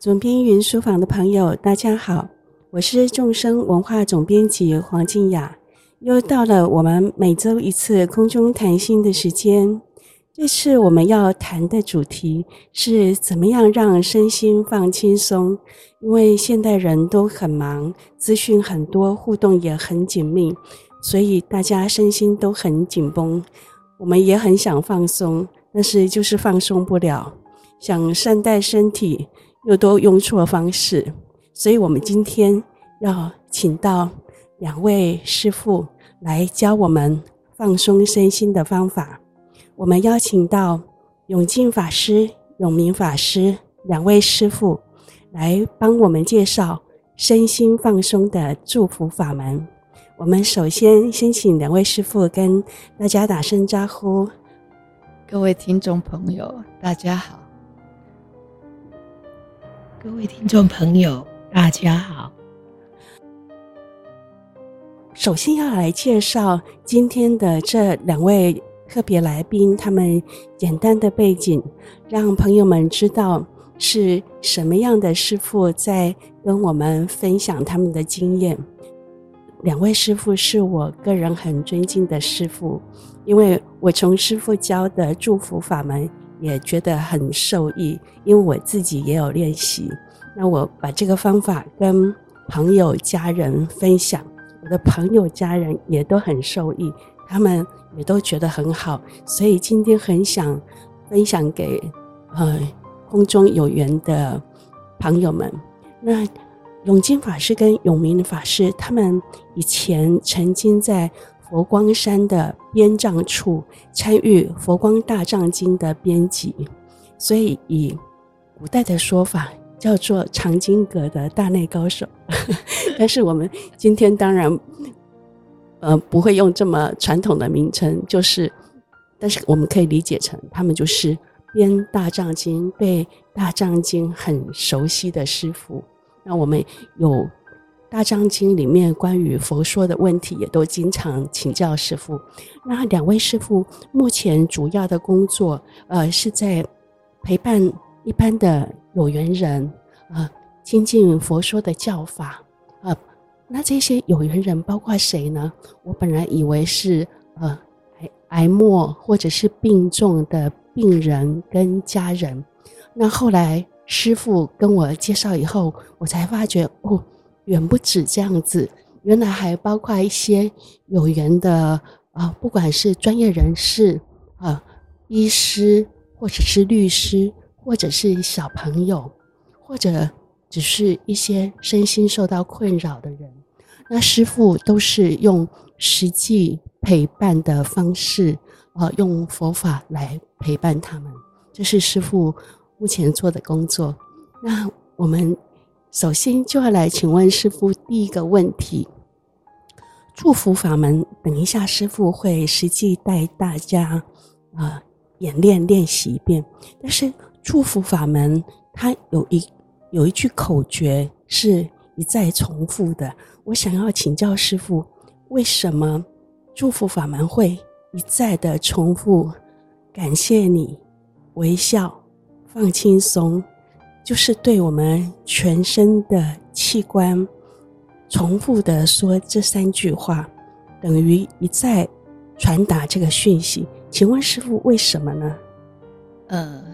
总编云书房的朋友，大家好，我是众生文化总编辑黄静雅，又到了我们每周一次空中谈心的时间。这次我们要谈的主题是怎么样让身心放轻松，因为现代人都很忙，资讯很多，互动也很紧密，所以大家身心都很紧绷。我们也很想放松，但是就是放松不了，想善待身体。又都用错方式，所以我们今天要请到两位师父来教我们放松身心的方法。我们邀请到永静法师、永明法师两位师父来帮我们介绍身心放松的祝福法门。我们首先先请两位师父跟大家打声招呼。各位听众朋友，大家好。各位听众朋友，大家好。首先要来介绍今天的这两位特别来宾，他们简单的背景，让朋友们知道是什么样的师傅在跟我们分享他们的经验。两位师傅是我个人很尊敬的师傅，因为我从师傅教的祝福法门。也觉得很受益，因为我自己也有练习。那我把这个方法跟朋友、家人分享，我的朋友、家人也都很受益，他们也都觉得很好。所以今天很想分享给呃空中有缘的朋友们。那永金法师跟永明法师，他们以前曾经在。佛光山的编藏处参与《佛光大藏经》的编辑，所以以古代的说法叫做藏经阁的大内高手。但是我们今天当然，呃，不会用这么传统的名称，就是，但是我们可以理解成他们就是编大藏经、对大藏经很熟悉的师傅。那我们有。大藏经里面关于佛说的问题，也都经常请教师父。那两位师父目前主要的工作，呃，是在陪伴一般的有缘人，呃，亲近佛说的教法。呃，那这些有缘人包括谁呢？我本来以为是呃癌癌末或者是病重的病人跟家人。那后来师父跟我介绍以后，我才发觉哦。远不止这样子，原来还包括一些有缘的啊、不管是专业人士啊、医师，或者是律师，或者是小朋友，或者只是一些身心受到困扰的人，那师傅都是用实际陪伴的方式啊、用佛法来陪伴他们，这是师傅目前做的工作。那我们。首先就要来请问师傅第一个问题：祝福法门，等一下师傅会实际带大家啊、呃、演练练习一遍。但是祝福法门它有一有一句口诀是一再重复的，我想要请教师傅，为什么祝福法门会一再的重复？感谢你，微笑，放轻松。就是对我们全身的器官重复的说这三句话，等于一再传达这个讯息。请问师傅为什么呢？呃，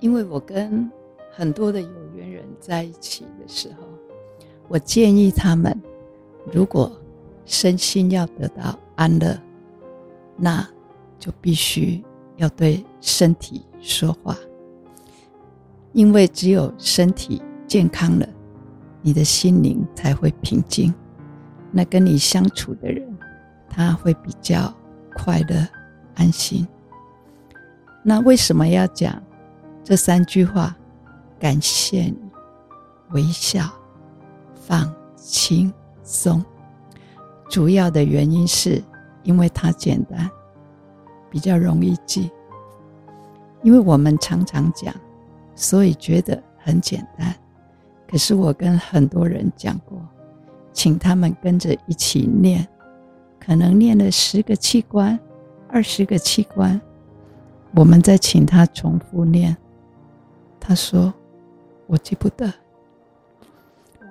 因为我跟很多的有缘人在一起的时候，我建议他们，如果身心要得到安乐，那就必须要对身体说话。因为只有身体健康了，你的心灵才会平静。那跟你相处的人，他会比较快乐、安心。那为什么要讲这三句话？感谢你，微笑，放轻松。主要的原因是因为它简单，比较容易记。因为我们常常讲。所以觉得很简单，可是我跟很多人讲过，请他们跟着一起念，可能念了十个器官、二十个器官，我们再请他重复念，他说我记不得，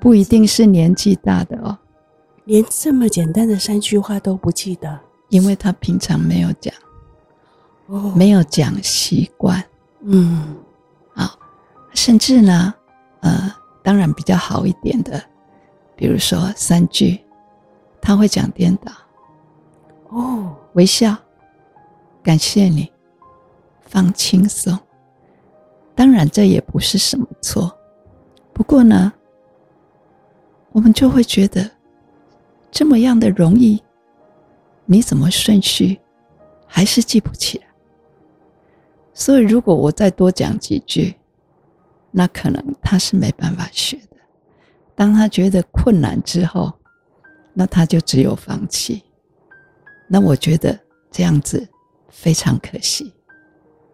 不一定是年纪大的哦，连这么简单的三句话都不记得，因为他平常没有讲，哦，没有讲习惯，嗯，好，甚至呢，呃，当然比较好一点的，比如说三句，他会讲颠倒，哦，微笑，感谢你，放轻松。当然，这也不是什么错。不过呢，我们就会觉得这么样的容易，你怎么顺序还是记不起来？所以，如果我再多讲几句，那可能他是没办法学的。当他觉得困难之后，那他就只有放弃。那我觉得这样子非常可惜。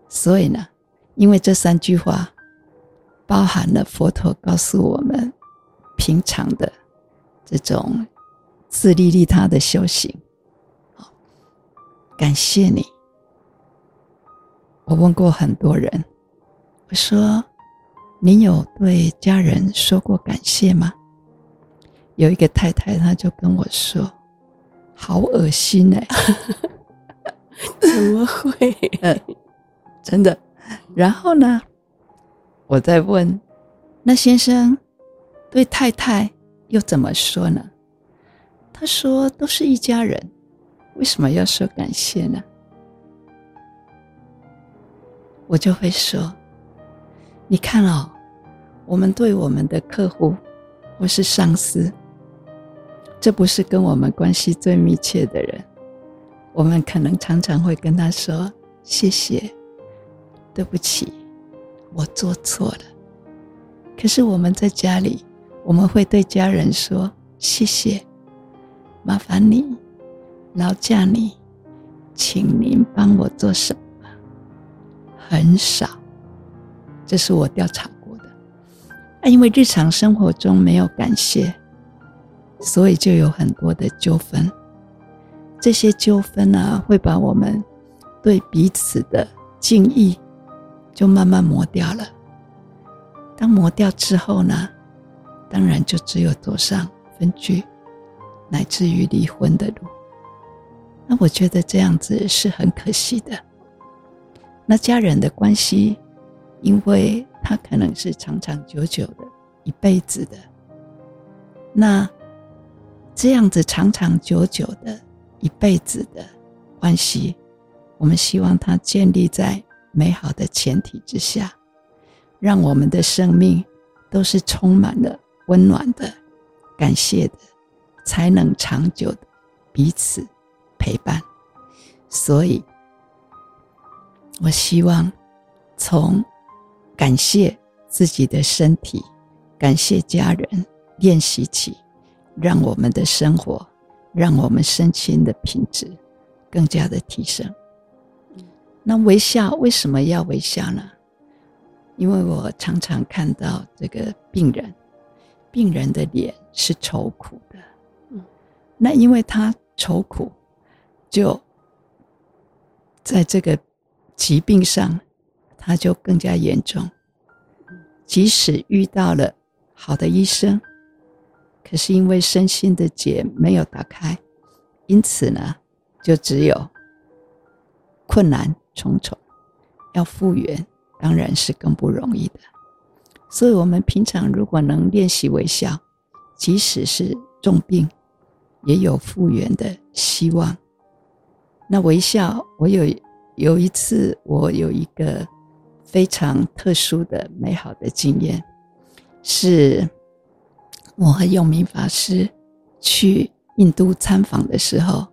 所以呢，因为这三句话包含了佛陀告诉我们平常的这种自利利他的修行。感谢你。我问过很多人，我说：“你有对家人说过感谢吗？”有一个太太，她就跟我说：“好恶心哎！” 怎么会？嗯，真的。然后呢，我再问，那先生对太太又怎么说呢？他说都是一家人，为什么要说感谢呢？我就会说，你看哦，我们对我们的客户或是上司，这不是跟我们关系最密切的人，我们可能常常会跟他说谢谢。对不起，我做错了。可是我们在家里，我们会对家人说：“谢谢，麻烦你，劳驾你，请您帮我做什么？”很少，这是我调查过的。啊，因为日常生活中没有感谢，所以就有很多的纠纷。这些纠纷呢，会把我们对彼此的敬意。就慢慢磨掉了。当磨掉之后呢，当然就只有走上分居，乃至于离婚的路。那我觉得这样子是很可惜的。那家人的关系，因为他可能是长长久久的，一辈子的。那这样子长长久久的一辈子的关系，我们希望它建立在。美好的前提之下，让我们的生命都是充满了温暖的、感谢的，才能长久的彼此陪伴。所以，我希望从感谢自己的身体、感谢家人练习起，让我们的生活，让我们身心的品质更加的提升。那微笑为什么要微笑呢？因为我常常看到这个病人，病人的脸是愁苦的。嗯，那因为他愁苦，就在这个疾病上，他就更加严重。即使遇到了好的医生，可是因为身心的结没有打开，因此呢，就只有困难。重重，要复原当然是更不容易的。所以，我们平常如果能练习微笑，即使是重病，也有复原的希望。那微笑，我有有一次，我有一个非常特殊的美好的经验，是我和永明法师去印度参访的时候，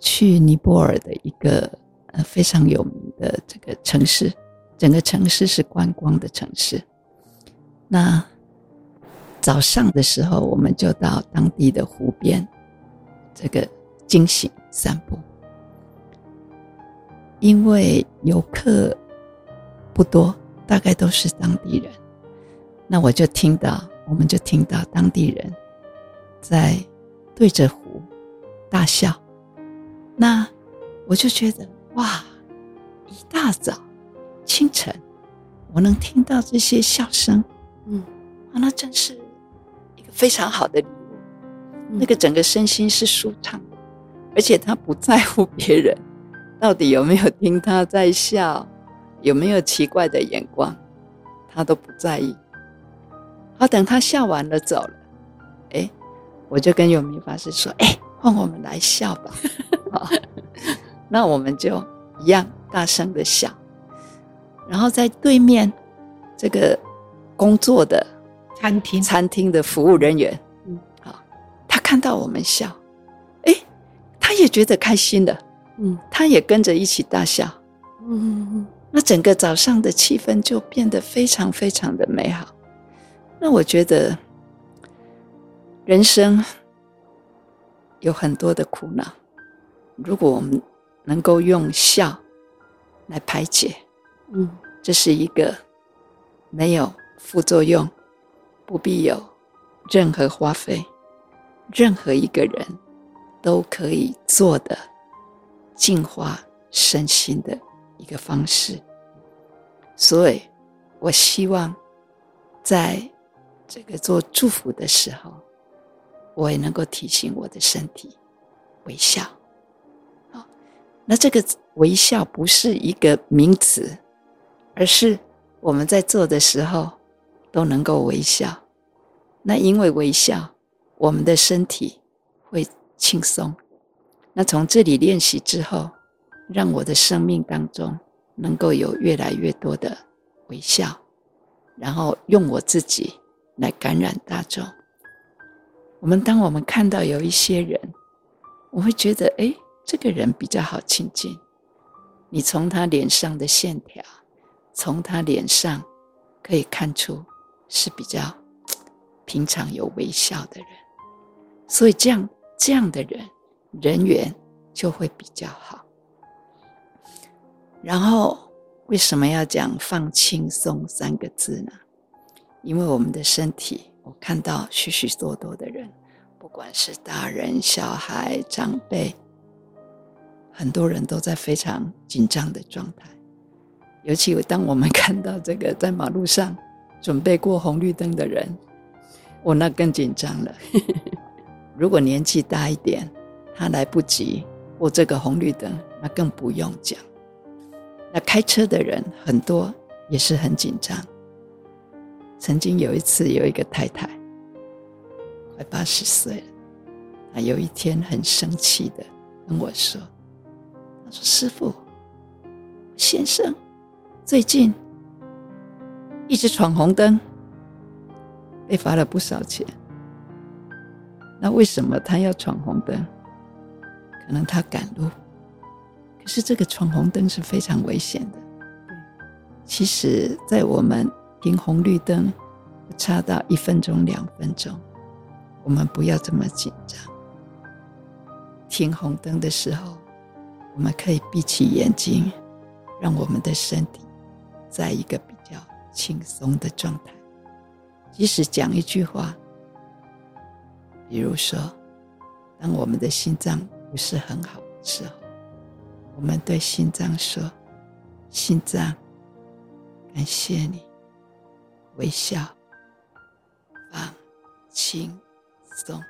去尼泊尔的一个。呃，非常有名的这个城市，整个城市是观光的城市。那早上的时候，我们就到当地的湖边，这个惊醒散步。因为游客不多，大概都是当地人。那我就听到，我们就听到当地人在对着湖大笑。那我就觉得。哇！一大早，清晨，我能听到这些笑声，嗯，啊，那真是一个非常好的礼物。嗯、那个整个身心是舒畅的，而且他不在乎别人到底有没有听他在笑，有没有奇怪的眼光，他都不在意。好，等他笑完了走了，哎，我就跟永明法师说：“哎，换我们来笑吧。”好，那我们就一样大声的笑。然后在对面这个工作的餐厅。餐厅的服务人员，嗯，好，他看到我们笑，哎，他也觉得开心了，嗯，他也跟着一起大笑，嗯，那整个早上的气氛就变得非常非常的美好。那我觉得，人生有很多的苦恼，如果我们能够用笑来排解，嗯，这是一个没有副作用、不必有任何花费、任何一个人都可以做的净化身心的一个方式。所以，我希望在。这个做祝福的时候，我也能够提醒我的身体微笑。好，那这个微笑不是一个名词，而是我们在做的时候都能够微笑。那因为微笑，我们的身体会轻松。那从这里练习之后，让我的生命当中能够有越来越多的微笑，然后用我自己。来感染大众。我们当我们看到有一些人，我会觉得，哎，这个人比较好亲近。你从他脸上的线条，从他脸上可以看出是比较平常有微笑的人。所以这样这样的人，人缘就会比较好。然后为什么要讲放轻松三个字呢？因为我们的身体，我看到许许多多的人，不管是大人、小孩、长辈，很多人都在非常紧张的状态。尤其当我们看到这个在马路上准备过红绿灯的人，我那更紧张了。如果年纪大一点，他来不及过这个红绿灯，那更不用讲。那开车的人很多也是很紧张。曾经有一次，有一个太太，快八十岁了，她有一天很生气的跟我说：“她说师傅，先生最近一直闯红灯，被罚了不少钱。那为什么他要闯红灯？可能他赶路。可是这个闯红灯是非常危险的。其实，在我们。”停红绿灯，差到一分钟、两分钟，我们不要这么紧张。停红灯的时候，我们可以闭起眼睛，让我们的身体在一个比较轻松的状态。即使讲一句话，比如说，当我们的心脏不是很好的时候，我们对心脏说：“心脏，感谢你。”微笑，放轻松。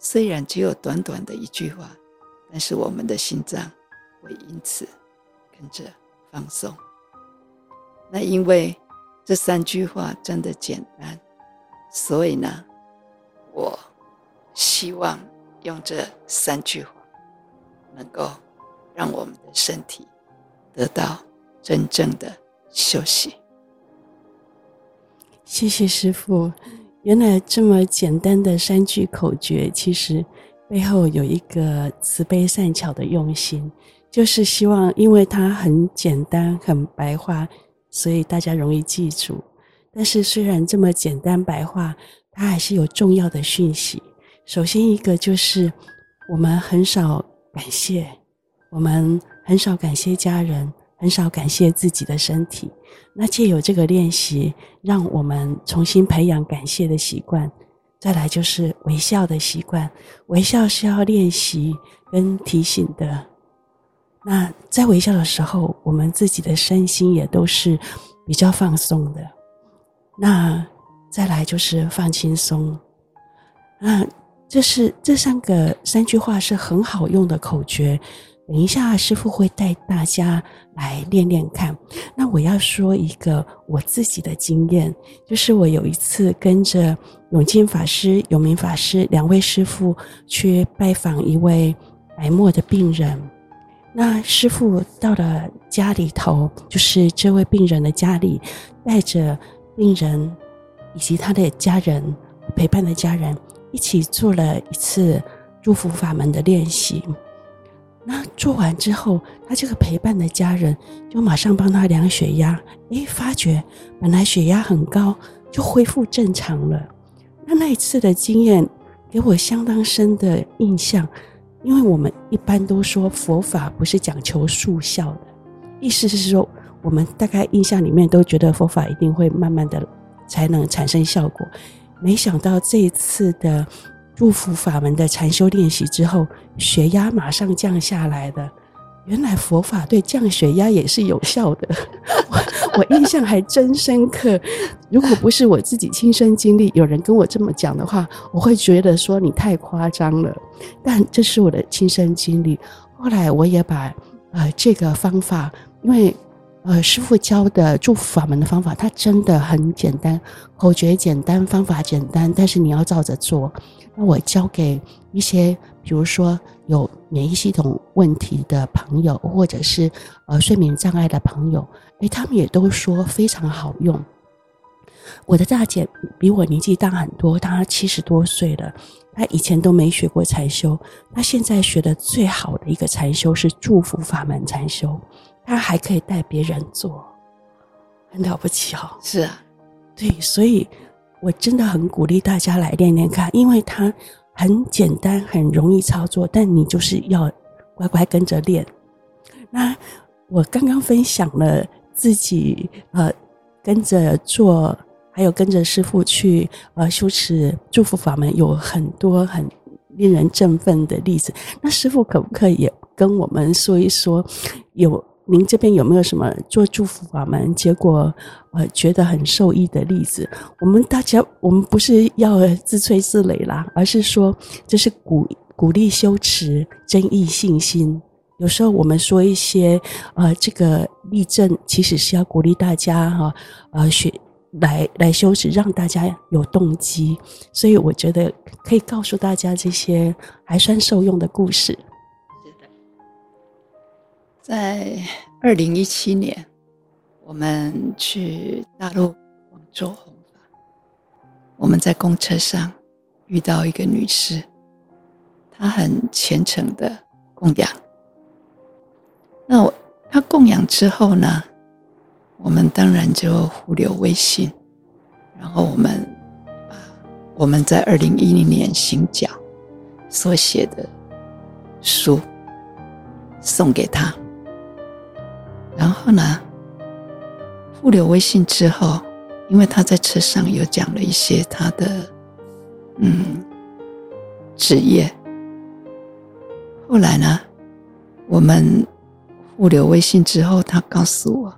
虽然只有短短的一句话，但是我们的心脏会因此跟着放松。那因为这三句话真的简单，所以呢，我希望用这三句话，能够让我们的身体得到真正的休息。谢谢师父，原来这么简单的三句口诀，其实背后有一个慈悲善巧的用心，就是希望，因为它很简单、很白话，所以大家容易记住。但是虽然这么简单白话，它还是有重要的讯息。首先一个就是，我们很少感谢，我们很少感谢家人。很少感谢自己的身体，那借由这个练习，让我们重新培养感谢的习惯。再来就是微笑的习惯，微笑是要练习跟提醒的。那在微笑的时候，我们自己的身心也都是比较放松的。那再来就是放轻松。那，这是这三个三句话是很好用的口诀。等一下，师傅会带大家来练练看。那我要说一个我自己的经验，就是我有一次跟着永进法师、永明法师两位师傅去拜访一位白末的病人。那师傅到了家里头，就是这位病人的家里，带着病人以及他的家人陪伴的家人一起做了一次祝福法门的练习。那做完之后，他这个陪伴的家人就马上帮他量血压，诶，发觉本来血压很高，就恢复正常了。那那一次的经验给我相当深的印象，因为我们一般都说佛法不是讲求速效的，意思是说我们大概印象里面都觉得佛法一定会慢慢的才能产生效果，没想到这一次的。祝福法门的禅修练习之后，血压马上降下来的。原来佛法对降血压也是有效的，我我印象还真深刻。如果不是我自己亲身经历，有人跟我这么讲的话，我会觉得说你太夸张了。但这是我的亲身经历。后来我也把呃这个方法，因为。呃，师傅教的祝福法门的方法，它真的很简单，口诀简单，方法简单，但是你要照着做。那我教给一些，比如说有免疫系统问题的朋友，或者是呃睡眠障碍的朋友，诶，他们也都说非常好用。我的大姐比我年纪大很多，她七十多岁了，她以前都没学过禅修，她现在学的最好的一个禅修是祝福法门禅修。他还可以带别人做，很了不起哦。是啊，对，所以我真的很鼓励大家来练练看，因为它很简单，很容易操作，但你就是要乖乖跟着练。那我刚刚分享了自己呃跟着做，还有跟着师傅去呃修持祝福法门，有很多很令人振奋的例子。那师傅可不可以也跟我们说一说有？您这边有没有什么做祝福法门，结果呃觉得很受益的例子？我们大家，我们不是要自吹自擂啦，而是说这是鼓鼓励修持增益信心。有时候我们说一些呃这个例证，其实是要鼓励大家哈呃学来来修持，让大家有动机。所以我觉得可以告诉大家这些还算受用的故事。在二零一七年，我们去大陆广州弘法。我们在公车上遇到一个女士，她很虔诚的供养。那我她供养之后呢，我们当然就互留微信，然后我们把我们在二零一零年行脚所写的书送给她。然后呢，互留微信之后，因为他在车上有讲了一些他的嗯职业。后来呢，我们互留微信之后，他告诉我，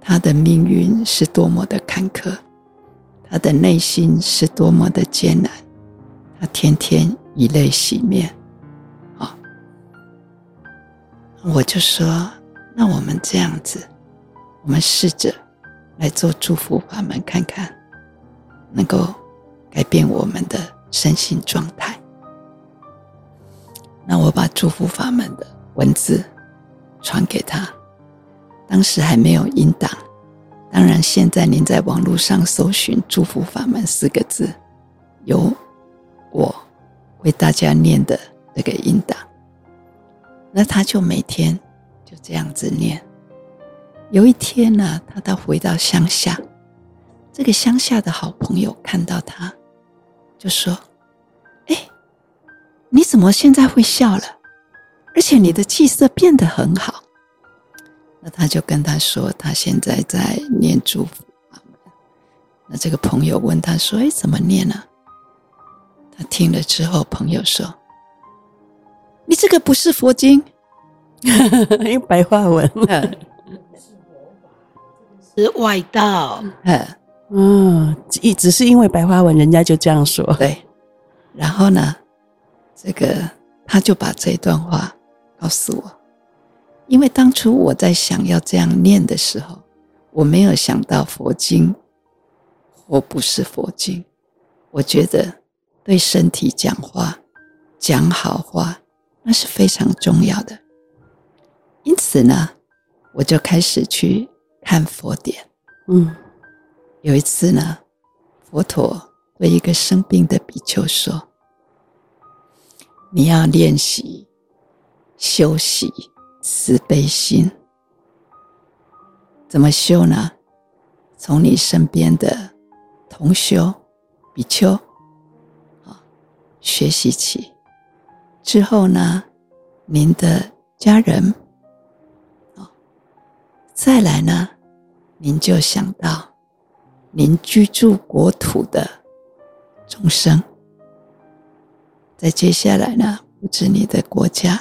他的命运是多么的坎坷，他的内心是多么的艰难，他天天以泪洗面。啊，我就说。那我们这样子，我们试着来做祝福法门，看看能够改变我们的身心状态。那我把祝福法门的文字传给他，当时还没有音档。当然，现在您在网络上搜寻“祝福法门”四个字，有我为大家念的这个音档。那他就每天。就这样子念。有一天呢，他到回到乡下，这个乡下的好朋友看到他，就说：“哎，你怎么现在会笑了？而且你的气色变得很好。”那他就跟他说，他现在在念祝福。那这个朋友问他说：“哎，怎么念呢？”他听了之后，朋友说：“你这个不是佛经。” 用白话文，是外道。嗯，一只是因为白话文，人家就这样说。对，然后呢，这个他就把这段话告诉我，因为当初我在想要这样念的时候，我没有想到佛经或不是佛经，我觉得对身体讲话、讲好话，那是非常重要的。因此呢，我就开始去看佛典。嗯，有一次呢，佛陀对一个生病的比丘说：“你要练习修习慈悲心，怎么修呢？从你身边的同修比丘啊学习起，之后呢，您的家人。”再来呢，您就想到您居住国土的众生。再接下来呢，不止你的国家，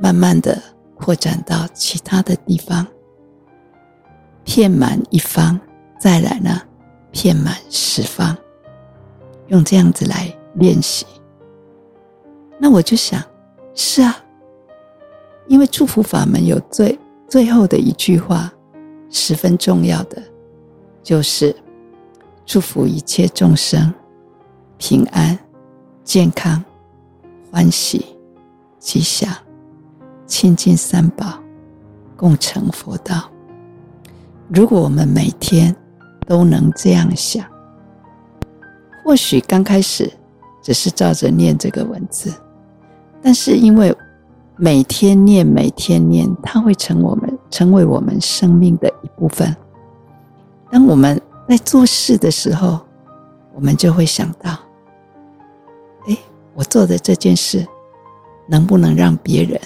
慢慢的扩展到其他的地方，遍满一方。再来呢，遍满十方，用这样子来练习。那我就想，是啊，因为祝福法门有最。最后的一句话，十分重要的，就是祝福一切众生平安、健康、欢喜、吉祥，亲近三宝，共成佛道。如果我们每天都能这样想，或许刚开始只是照着念这个文字，但是因为。每天念，每天念，它会成我们成为我们生命的一部分。当我们在做事的时候，我们就会想到：哎，我做的这件事，能不能让别人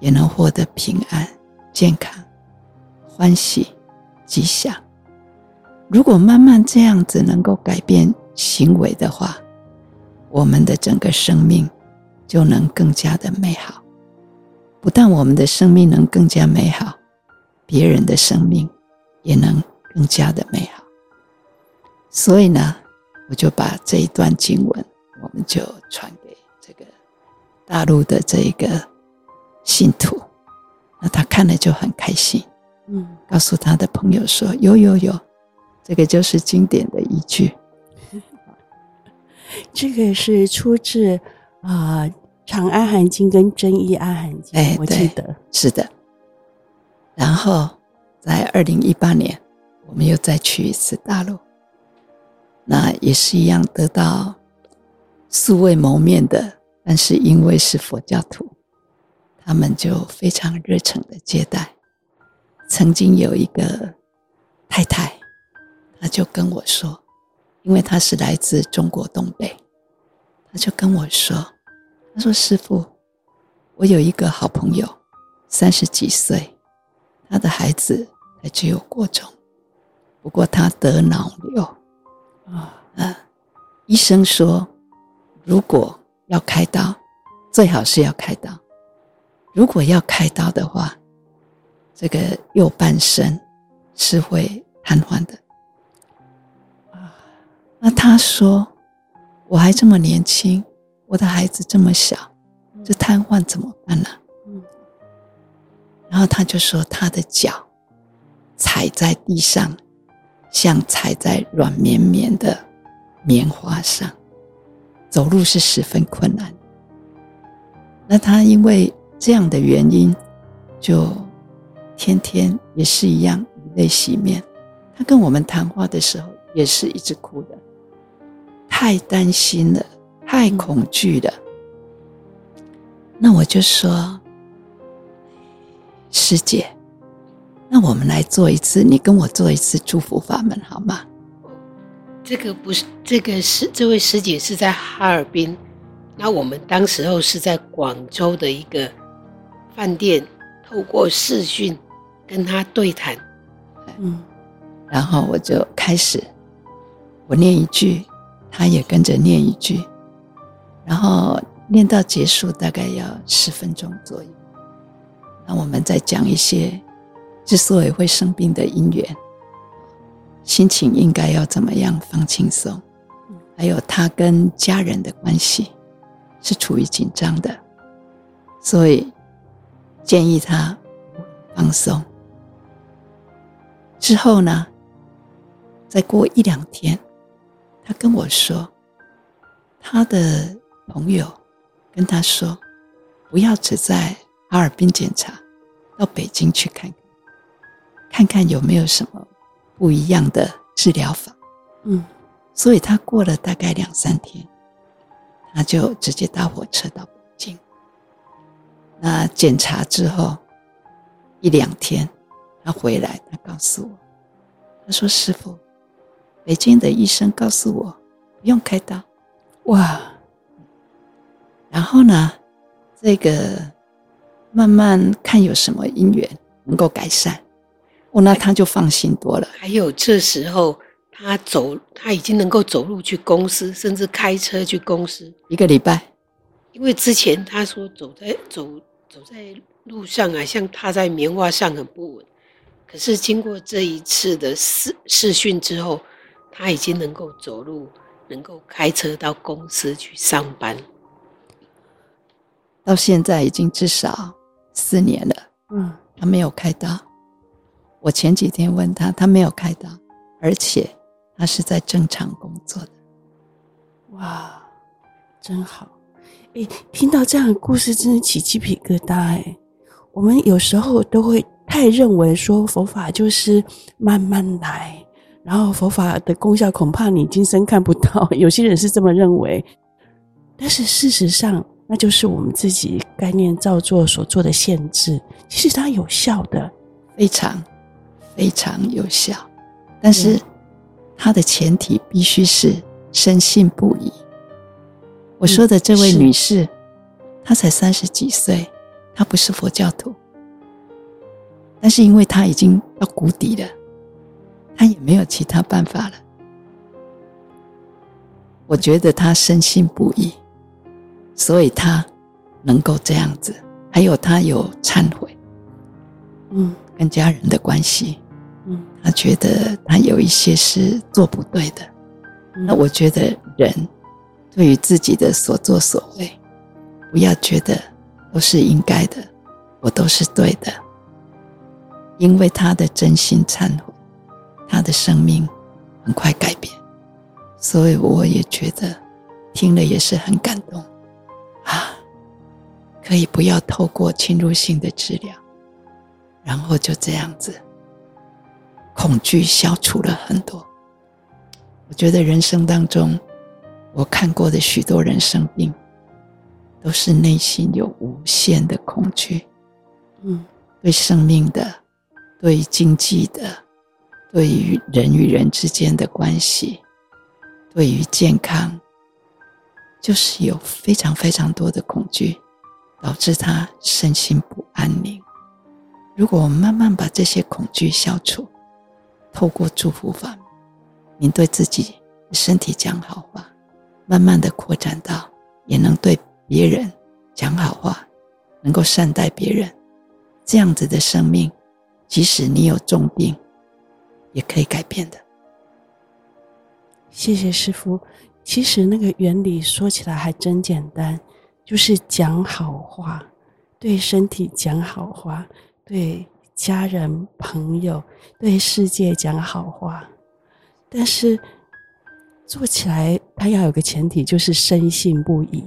也能获得平安、健康、欢喜、吉祥？如果慢慢这样子能够改变行为的话，我们的整个生命就能更加的美好。不但我们的生命能更加美好，别人的生命也能更加的美好。所以呢，我就把这一段经文，我们就传给这个大陆的这一个信徒，那他看了就很开心，嗯，告诉他的朋友说：“有有有，这个就是经典的一句。”这个是出自啊。呃《长安含经》跟《真义阿含经》，哎，我记得是的。然后在二零一八年，我们又再去一次大陆，那也是一样得到素未谋面的，但是因为是佛教徒，他们就非常热诚的接待。曾经有一个太太，她就跟我说，因为她是来自中国东北，她就跟我说。他说：“师傅，我有一个好朋友，三十几岁，他的孩子才只有过中，不过他得脑瘤啊，嗯，医生说，如果要开刀，最好是要开刀。如果要开刀的话，这个右半身是会瘫痪的啊。那他说，我还这么年轻。”我的孩子这么小，这瘫痪怎么办呢？嗯，然后他就说，他的脚踩在地上，像踩在软绵绵的棉花上，走路是十分困难。那他因为这样的原因，就天天也是一样以泪洗面。他跟我们谈话的时候，也是一直哭的，太担心了。太恐惧了，那我就说，师姐，那我们来做一次，你跟我做一次祝福法门好吗？这个不是，这个是这位师姐是在哈尔滨，那我们当时候是在广州的一个饭店，透过视讯跟他对谈，嗯，然后我就开始，我念一句，他也跟着念一句。然后念到结束大概要十分钟左右，那我们再讲一些之所以会生病的因缘，心情应该要怎么样放轻松，还有他跟家人的关系是处于紧张的，所以建议他放松。之后呢，再过一两天，他跟我说，他的朋友跟他说，不要只在哈尔滨检查，到北京去看看，看看有没有什么不一样的治疗法。嗯，所以他过了大概两三天，他就直接搭火车到北京。那检查之后一两天。他回来，他告诉我，他说：“师傅，北京的医生告诉我不用开刀。”哇！然后呢，这个慢慢看有什么因缘能够改善，哦，那他就放心多了。还有这时候他走，他已经能够走路去公司，甚至开车去公司一个礼拜。因为之前他说走在走走在路上啊，像踏在棉花上很不稳。可是经过这一次的试试训之后，他已经能够走路，能够开车到公司去上班。到现在已经至少四年了。嗯，他没有开刀。我前几天问他，他没有开刀，而且他是在正常工作的。哇，真好！诶，听到这样的故事，真的起鸡皮疙瘩。诶，我们有时候都会。太认为说佛法就是慢慢来，然后佛法的功效恐怕你今生看不到。有些人是这么认为，但是事实上，那就是我们自己概念造作所做的限制。其实它有效的，非常非常有效，但是它的前提必须是深信不疑。我说的这位女士，她才三十几岁，她不是佛教徒。但是因为她已经到谷底了，她也没有其他办法了。我觉得她深信不疑，所以他能够这样子。还有他有忏悔，嗯，跟家人的关系，嗯，他觉得他有一些是做不对的。那我觉得人对于自己的所作所为，不要觉得都是应该的，我都是对的。因为他的真心忏悔，他的生命很快改变，所以我也觉得听了也是很感动啊！可以不要透过侵入性的治疗，然后就这样子，恐惧消除了很多。我觉得人生当中，我看过的许多人生病，都是内心有无限的恐惧，嗯，对生命的。对于经济的，对于人与人之间的关系，对于健康，就是有非常非常多的恐惧，导致他身心不安宁。如果我们慢慢把这些恐惧消除，透过祝福法，您对自己的身体讲好话，慢慢的扩展到也能对别人讲好话，能够善待别人，这样子的生命。即使你有重病，也可以改变的。谢谢师父。其实那个原理说起来还真简单，就是讲好话，对身体讲好话，对家人朋友、对世界讲好话。但是做起来，它要有个前提，就是深信不疑，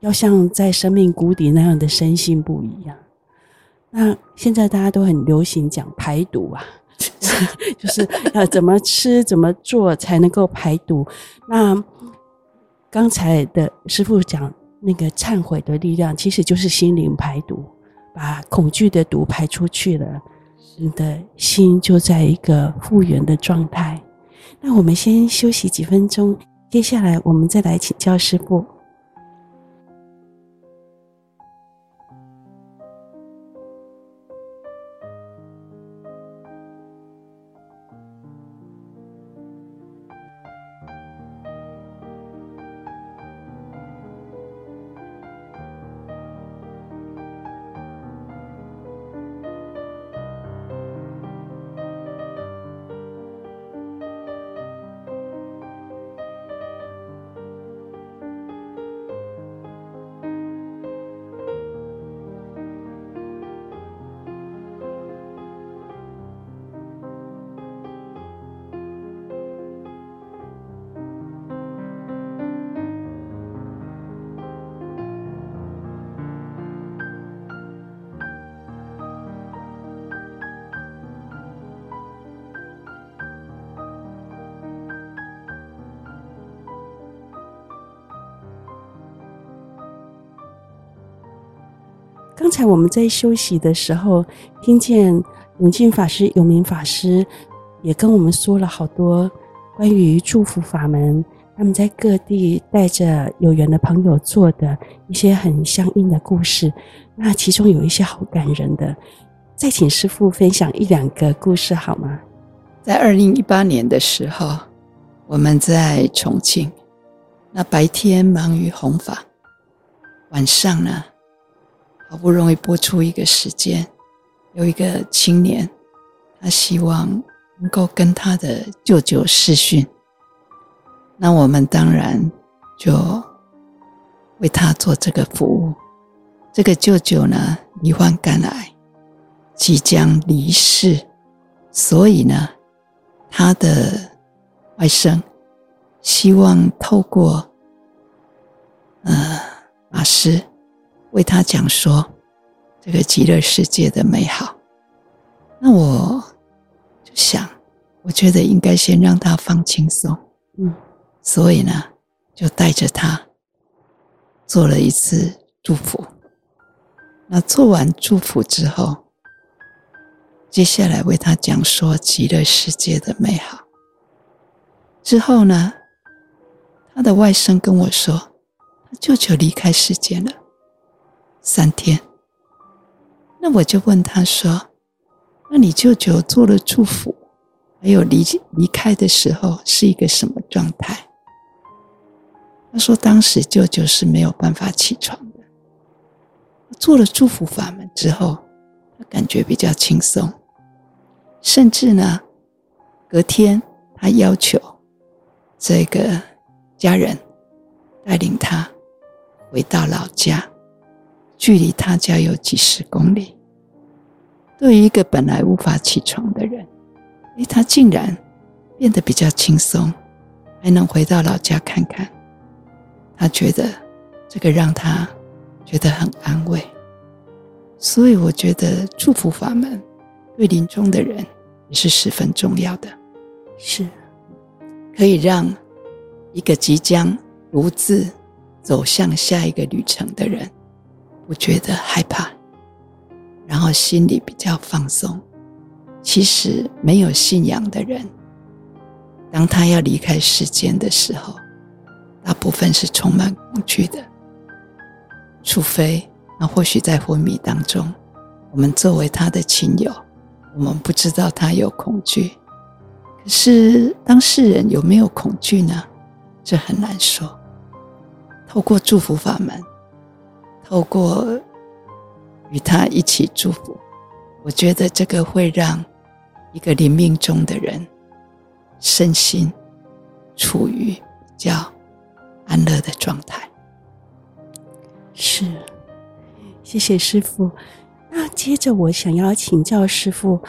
要像在生命谷底那样的深信不疑呀。那现在大家都很流行讲排毒啊，就是要怎么吃怎么做才能够排毒。那刚才的师傅讲那个忏悔的力量，其实就是心灵排毒，把恐惧的毒排出去了，你的心就在一个复原的状态。那我们先休息几分钟，接下来我们再来请教师傅。刚才我们在休息的时候，听见永进法师、永明法师也跟我们说了好多关于祝福法门，他们在各地带着有缘的朋友做的一些很相应的故事。那其中有一些好感人的，再请师父分享一两个故事好吗？在二零一八年的时候，我们在重庆，那白天忙于弘法，晚上呢，好不容易拨出一个时间，有一个青年，他希望能够跟他的舅舅视讯，那我们当然就为他做这个服务。这个舅舅呢，罹患肝癌，即将离世，所以呢，他的外甥希望透过呃法师为他讲说这个极乐世界的美好。那我就想，我觉得应该先让他放轻松，嗯，所以呢，就带着他做了一次祝福。那做完祝福之后，接下来为他讲说极乐世界的美好。之后呢，他的外甥跟我说，他舅舅离开世间了，三天。那我就问他说：“那你舅舅做了祝福，还有离离开的时候是一个什么状态？”他说：“当时舅舅是没有办法起床的。”做了祝福法门之后，他感觉比较轻松，甚至呢，隔天他要求这个家人带领他回到老家，距离他家有几十公里。对于一个本来无法起床的人，诶，他竟然变得比较轻松，还能回到老家看看。他觉得这个让他。觉得很安慰，所以我觉得祝福法门对临终的人也是十分重要的，是可以让一个即将独自走向下一个旅程的人不觉得害怕，然后心里比较放松。其实没有信仰的人，当他要离开世间的时候，大部分是充满恐惧的。除非，那或许在昏迷当中，我们作为他的亲友，我们不知道他有恐惧。可是当事人有没有恐惧呢？这很难说。透过祝福法门，透过与他一起祝福，我觉得这个会让一个临命终的人身心处于比较安乐的状态。是，谢谢师父。那接着我想要请教师父，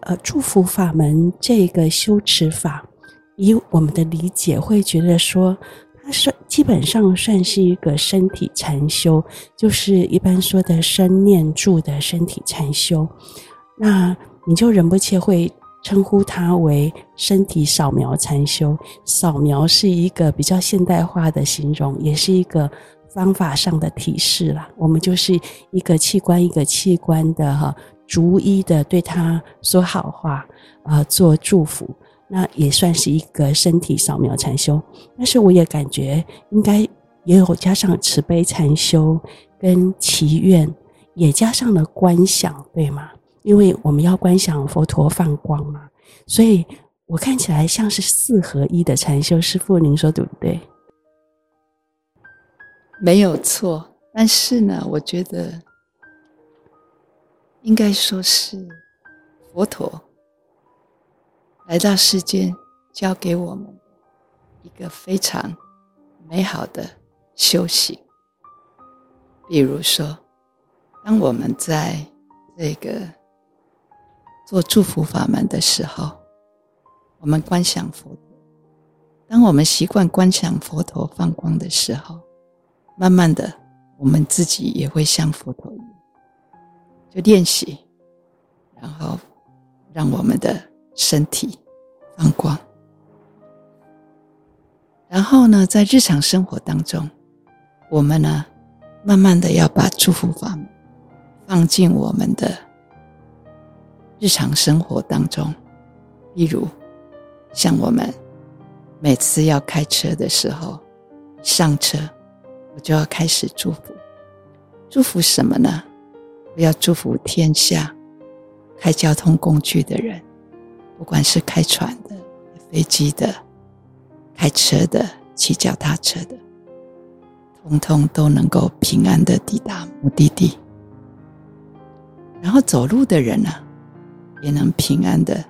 呃，祝福法门这个修持法，以我们的理解会觉得说，它是基本上算是一个身体禅修，就是一般说的身念住的身体禅修。那你就忍不切会称呼它为身体扫描禅修。扫描是一个比较现代化的形容，也是一个。方法上的提示啦，我们就是一个器官一个器官的哈，逐一的对他说好话，呃，做祝福，那也算是一个身体扫描禅修。但是我也感觉应该也有加上慈悲禅修跟祈愿，也加上了观想，对吗？因为我们要观想佛陀放光嘛，所以我看起来像是四合一的禅修。师父，您说对不对？没有错，但是呢，我觉得应该说是佛陀来到世间，教给我们一个非常美好的修行。比如说，当我们在这个做祝福法门的时候，我们观想佛陀；当我们习惯观想佛陀放光的时候，慢慢的，我们自己也会像佛陀一样，就练习，然后让我们的身体放光。然后呢，在日常生活当中，我们呢，慢慢的要把祝福法放进我们的日常生活当中。例如，像我们每次要开车的时候，上车我就要开始祝福，祝福什么呢？我要祝福天下开交通工具的人，不管是开船的、飞机的、开车的、骑脚踏车的，通通都能够平安的抵达目的地。然后走路的人呢，也能平安的。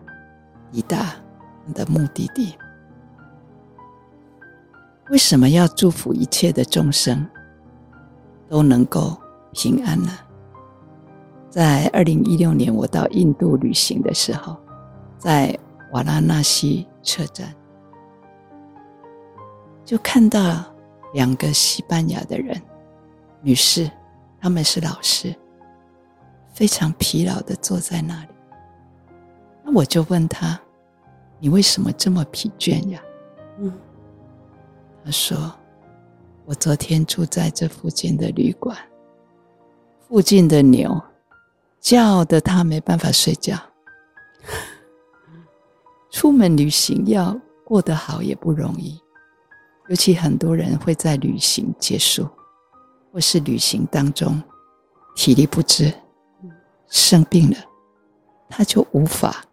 抵达你的目的地。为什么要祝福一切的众生都能够平安呢？在二零一六年，我到印度旅行的时候，在瓦拉纳西车站，就看到两个西班牙的人，女士，他们是老师，非常疲劳的坐在那里。那我就问他：“你为什么这么疲倦呀？”嗯，他说：“我昨天住在这附近的旅馆，附近的牛叫得他没办法睡觉。出门旅行要过得好也不容易，尤其很多人会在旅行结束或是旅行当中体力不支，生病了，他就无法。”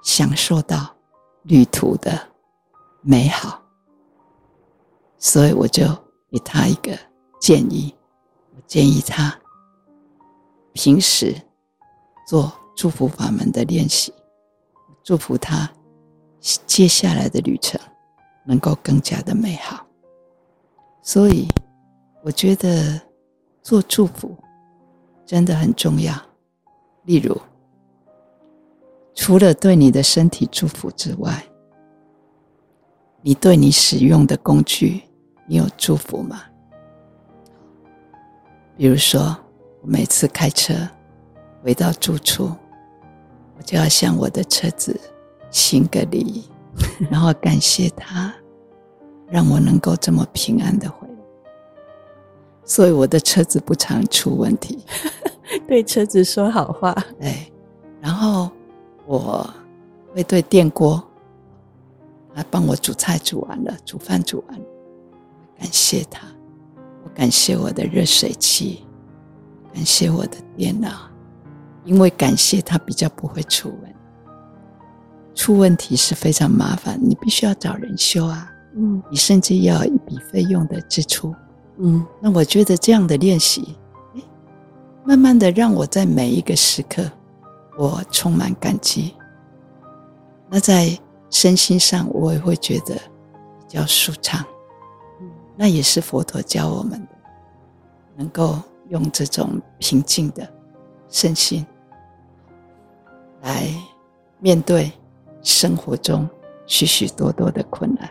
享受到旅途的美好，所以我就给他一个建议，我建议他平时做祝福法门的练习，祝福他接下来的旅程能够更加的美好。所以我觉得做祝福真的很重要，例如。除了对你的身体祝福之外，你对你使用的工具，你有祝福吗？比如说，我每次开车回到住处，我就要向我的车子行个礼，然后感谢他，让我能够这么平安的回来。所以我的车子不常出问题，对车子说好话。对，然后。我会对电锅，他帮我煮菜煮完了，煮饭煮完了，感谢他。我感谢我的热水器，感谢我的电脑，因为感谢他比较不会出问题。出问题是非常麻烦，你必须要找人修啊。嗯，你甚至要一笔费用的支出。嗯，那我觉得这样的练习，慢慢的让我在每一个时刻。我充满感激。那在身心上，我也会觉得比较舒畅。嗯那也是佛陀教我们的，能够用这种平静的身心来面对生活中许许多多的困难。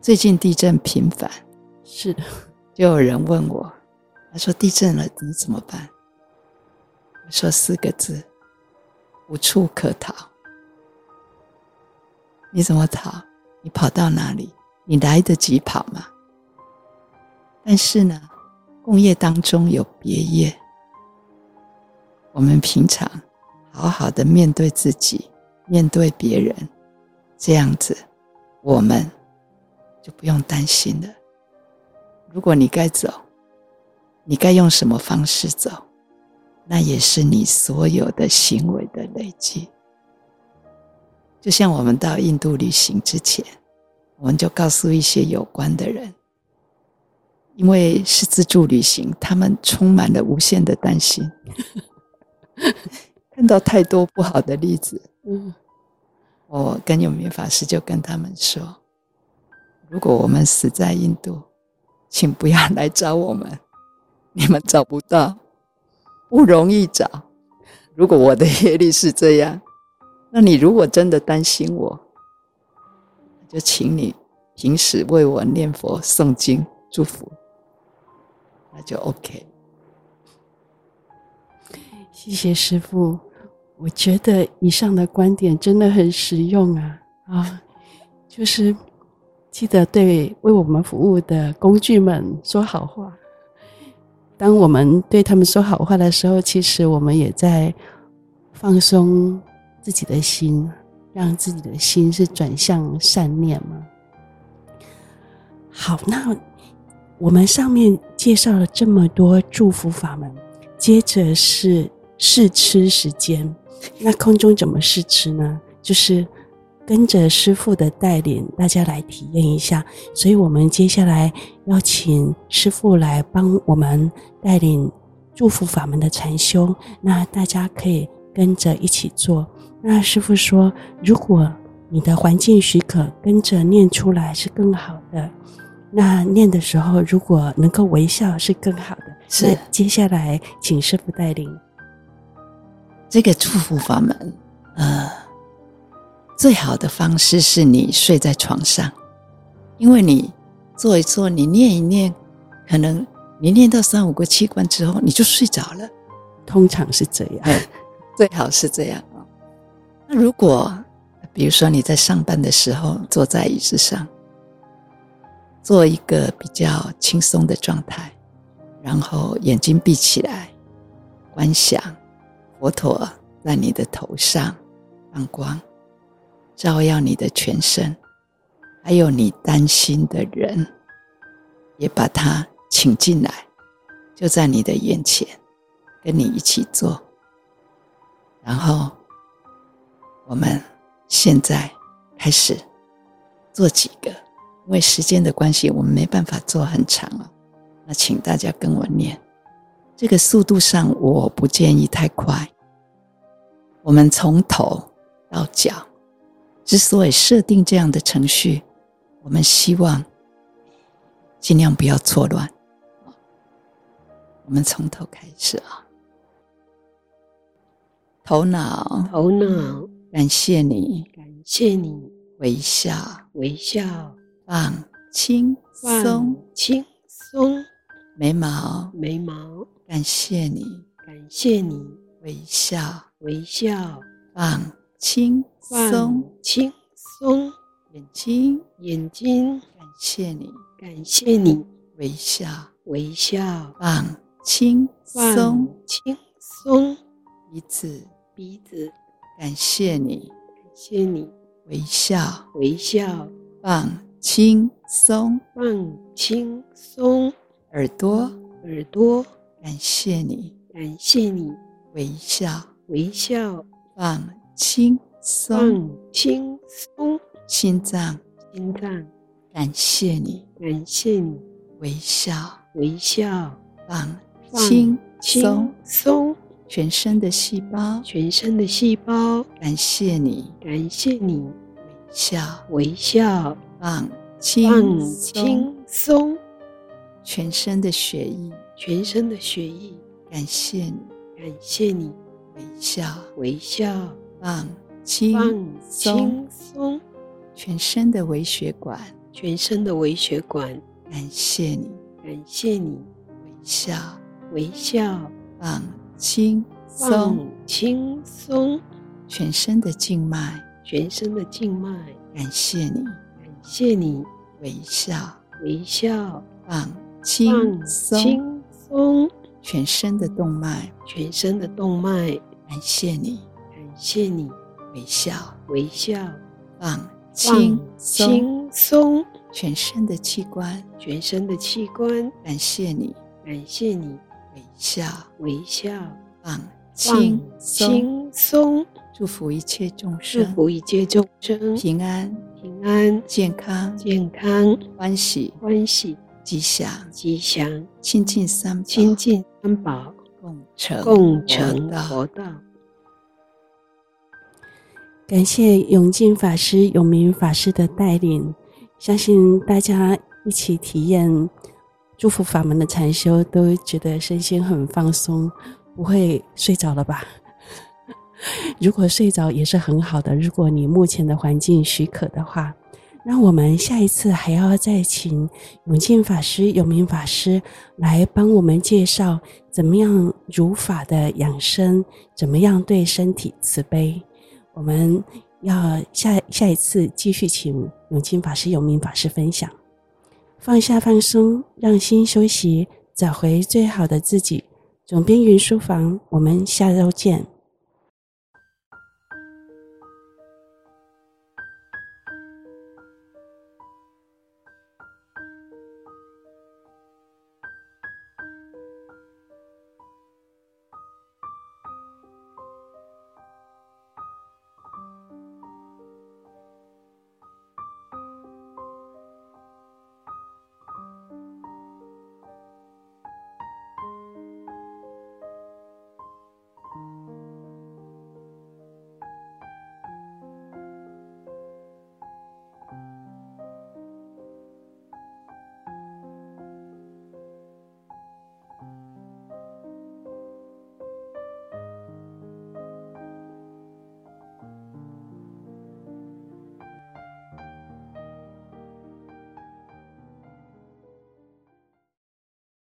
最近地震频繁，是的，就有人问我，他说地震了，你怎么办？我说四个字：无处可逃。你怎么逃？你跑到哪里？你来得及跑吗？但是呢，共业当中有别业。我们平常好好的面对自己，面对别人，这样子，我们就不用担心了。如果你该走，你该用什么方式走？那也是你所有的行为的累积。就像我们到印度旅行之前，我们就告诉一些有关的人，因为是自助旅行，他们充满了无限的担心，看到太多不好的例子。嗯，我跟永明法师就跟他们说：如果我们死在印度，请不要来找我们，你们找不到。不容易找。如果我的业力是这样，那你如果真的担心我，就请你平时为我念佛、诵经、祝福，那就 OK。谢谢师傅，我觉得以上的观点真的很实用啊！啊，就是记得对为我们服务的工具们说好话。当我们对他们说好话的时候，其实我们也在放松自己的心，让自己的心是转向善念嘛。好，那我们上面介绍了这么多祝福法门，接着是试吃时间。那空中怎么试吃呢？就是跟着师傅的带领，大家来体验一下。所以我们接下来要请师傅来帮我们带领祝福法门的禅修。那大家可以跟着一起做。那师傅说，如果你的环境许可，跟着念出来是更好的。那念的时候，如果能够微笑，是更好的。是，接下来请师傅带领。这个祝福法门，呃，最好的方式是你睡在床上，因为你做一做，你念一念，可能你念到三五个器官之后，你就睡着了。通常是这样，最好是这样啊。那如果比如说你在上班的时候坐在椅子上，做一个比较轻松的状态，然后眼睛闭起来，观想。佛陀在你的头上放光，照耀你的全身，还有你担心的人，也把他请进来，就在你的眼前，跟你一起做。然后，我们现在开始做几个，因为时间的关系，我们没办法做很长了。那请大家跟我念。这个速度上，我不建议太快。我们从头到脚，之所以设定这样的程序，我们希望尽量不要错乱。我们从头开始啊，头脑，头脑，感谢你，感谢你，微笑，微笑，放轻松，轻松。眉毛，眉毛，感谢你，感谢你，微笑，微笑，放轻松，轻松，眼睛，眼睛，感谢你，感谢你，微笑，微笑，放轻松，轻松，鼻子，鼻子，感谢你，感谢你，微笑，微笑，放轻松，放轻松。耳朵，耳朵，感谢你，感谢你，微笑，微笑，放轻松，放轻松，心脏，心脏，感谢你，感谢你，微笑，微笑，放轻松，松，全身的细胞，全身的细胞，感谢你，感谢你，微笑，微笑，放轻轻松。全身的血液，全身的血液，感谢你，感谢你，微笑，微笑，放轻松，松，全身的微血管，全身的微血管，感谢你，感谢你，微笑，微笑，放轻松，轻松，全身的静脉，全身的静脉，感谢你，感谢你，微笑，微笑，放。轻松，轻松，全身的动脉，全身的动脉，感谢你，感谢你，微笑，微笑，放轻轻松，全身的器官，全身的器官，感谢你，感谢你，微笑，微笑，放轻轻松，祝福一切众生，祝福一切众生。平安，平安，健康，健康，欢喜，欢喜。吉祥，吉祥，亲近三宝，亲近三宝，共成。共成佛道。感谢永进法师、永明法师的带领，相信大家一起体验祝福法门的禅修，都觉得身心很放松，不会睡着了吧？如果睡着也是很好的，如果你目前的环境许可的话。那我们下一次还要再请永进法师、永明法师来帮我们介绍怎么样如法的养生，怎么样对身体慈悲。我们要下下一次继续请永进法师、永明法师分享。放下放松，让心休息，找回最好的自己。总编云书房，我们下周见。